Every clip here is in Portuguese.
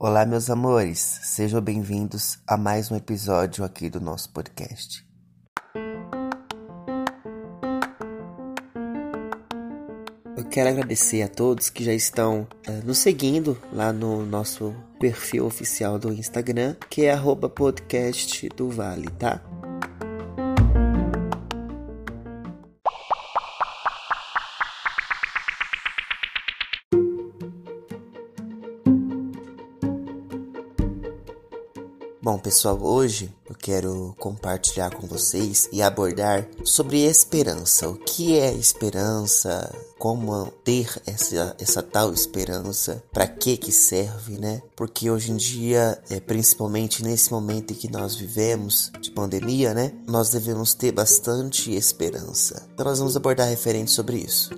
Olá, meus amores, sejam bem-vindos a mais um episódio aqui do nosso podcast. Eu quero agradecer a todos que já estão uh, nos seguindo lá no nosso perfil oficial do Instagram, que é podcast do Vale, tá? Bom, pessoal, hoje eu quero compartilhar com vocês e abordar sobre esperança. O que é esperança? Como ter essa, essa tal esperança? Para que que serve, né? Porque hoje em dia, é, principalmente nesse momento em que nós vivemos de pandemia, né? Nós devemos ter bastante esperança. Então nós vamos abordar referente sobre isso.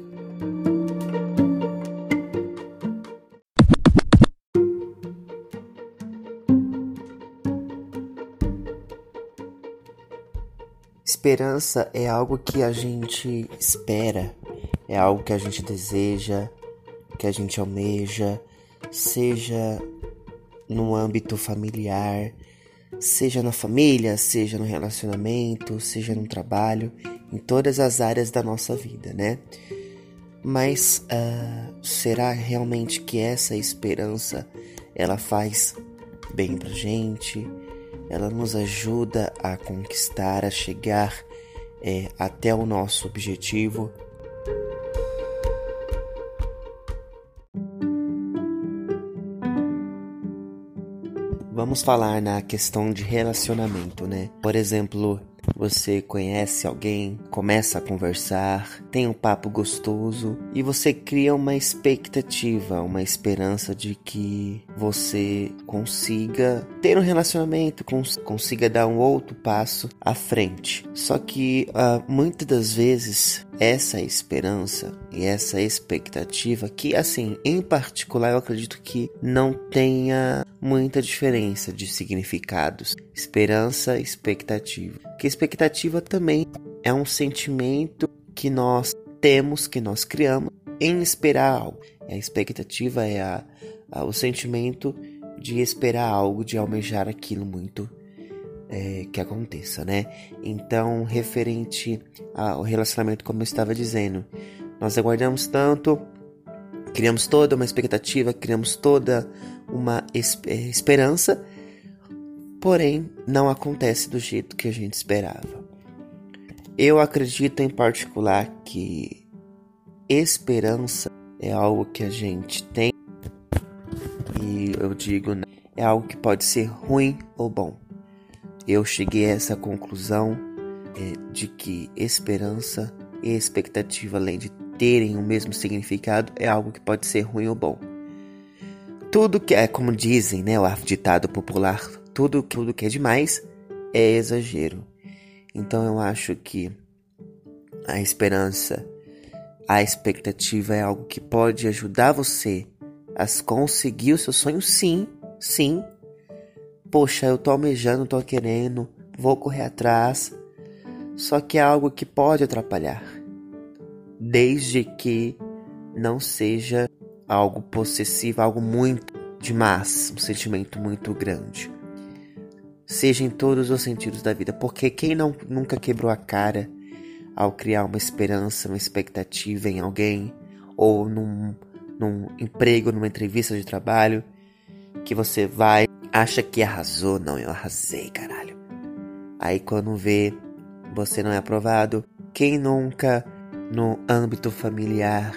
Esperança é algo que a gente espera, é algo que a gente deseja, que a gente almeja, seja no âmbito familiar, seja na família, seja no relacionamento, seja no trabalho, em todas as áreas da nossa vida, né? Mas uh, será realmente que essa esperança ela faz bem pra gente? Ela nos ajuda a conquistar, a chegar é, até o nosso objetivo. Vamos falar na questão de relacionamento, né? Por exemplo, você conhece alguém, começa a conversar, tem um papo gostoso e você cria uma expectativa, uma esperança de que você consiga ter um relacionamento, cons consiga dar um outro passo à frente. Só que uh, muitas das vezes essa esperança e essa expectativa, que assim, em particular, eu acredito que não tenha muita diferença de significados. Esperança expectativa. Que expectativa também é um sentimento que nós temos, que nós criamos em esperar algo. A expectativa é a, a, o sentimento de esperar algo, de almejar aquilo muito é, que aconteça, né? Então, referente ao relacionamento, como eu estava dizendo, nós aguardamos tanto, criamos toda uma expectativa, criamos toda uma é, esperança, porém não acontece do jeito que a gente esperava. Eu acredito em particular que esperança é algo que a gente tem e eu digo né, é algo que pode ser ruim ou bom eu cheguei a essa conclusão é, de que esperança e expectativa, além de terem o mesmo significado, é algo que pode ser ruim ou bom. Tudo que é, como dizem, né, o ditado popular, tudo, tudo que é demais é exagero. Então eu acho que a esperança, a expectativa é algo que pode ajudar você a conseguir o seu sonho, sim, sim, Poxa, eu tô almejando, tô querendo, vou correr atrás. Só que é algo que pode atrapalhar. Desde que não seja algo possessivo, algo muito demais, um sentimento muito grande. Seja em todos os sentidos da vida, porque quem não, nunca quebrou a cara ao criar uma esperança, uma expectativa em alguém, ou num, num emprego, numa entrevista de trabalho, que você vai acha que arrasou. Não, eu arrasei, caralho. Aí quando vê, você não é aprovado. Quem nunca, no âmbito familiar,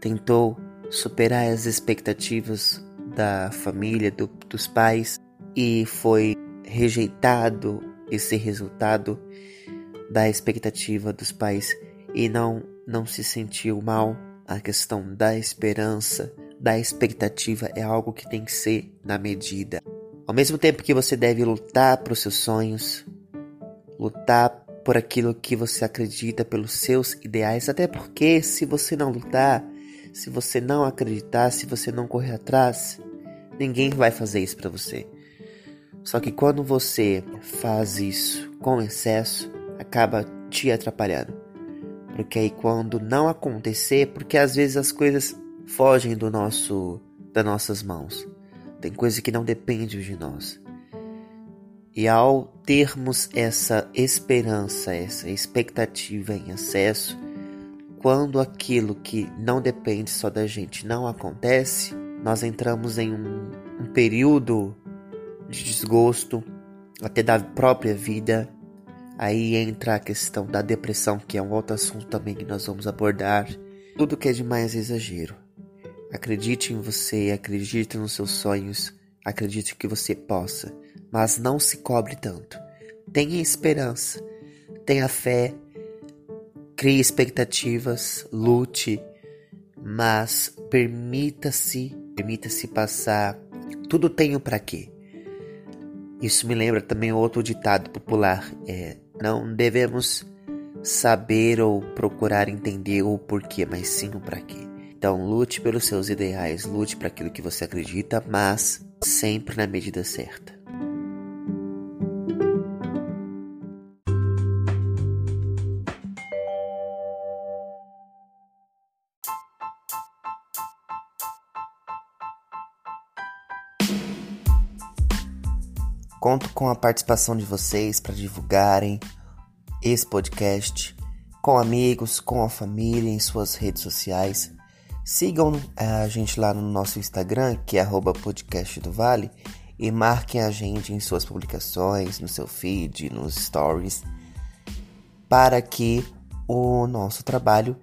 tentou superar as expectativas da família, do, dos pais e foi rejeitado esse resultado da expectativa dos pais e não não se sentiu mal. A questão da esperança, da expectativa é algo que tem que ser na medida. Ao mesmo tempo que você deve lutar para os seus sonhos, lutar por aquilo que você acredita, pelos seus ideais, até porque se você não lutar, se você não acreditar, se você não correr atrás, ninguém vai fazer isso para você. Só que quando você faz isso com excesso, acaba te atrapalhando. Porque aí quando não acontecer, porque às vezes as coisas fogem do nosso das nossas mãos tem coisa que não depende de nós. E ao termos essa esperança, essa expectativa em acesso, quando aquilo que não depende só da gente não acontece, nós entramos em um, um período de desgosto, até da própria vida. Aí entra a questão da depressão, que é um outro assunto também que nós vamos abordar. Tudo que é demais é exagero. Acredite em você, acredite nos seus sonhos, acredite que você possa, mas não se cobre tanto. Tenha esperança, tenha fé, crie expectativas, lute, mas permita-se, permita-se passar. Tudo tenho para quê? Isso me lembra também outro ditado popular: é, não devemos saber ou procurar entender o porquê, mas sim o para quê. Então, lute pelos seus ideais, lute para aquilo que você acredita, mas sempre na medida certa. Conto com a participação de vocês para divulgarem esse podcast com amigos, com a família, em suas redes sociais. Sigam eh, a gente lá no nosso Instagram, que é podcast do Vale, e marquem a gente em suas publicações, no seu feed, nos stories, para que o nosso trabalho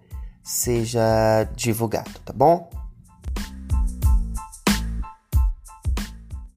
seja divulgado, tá bom?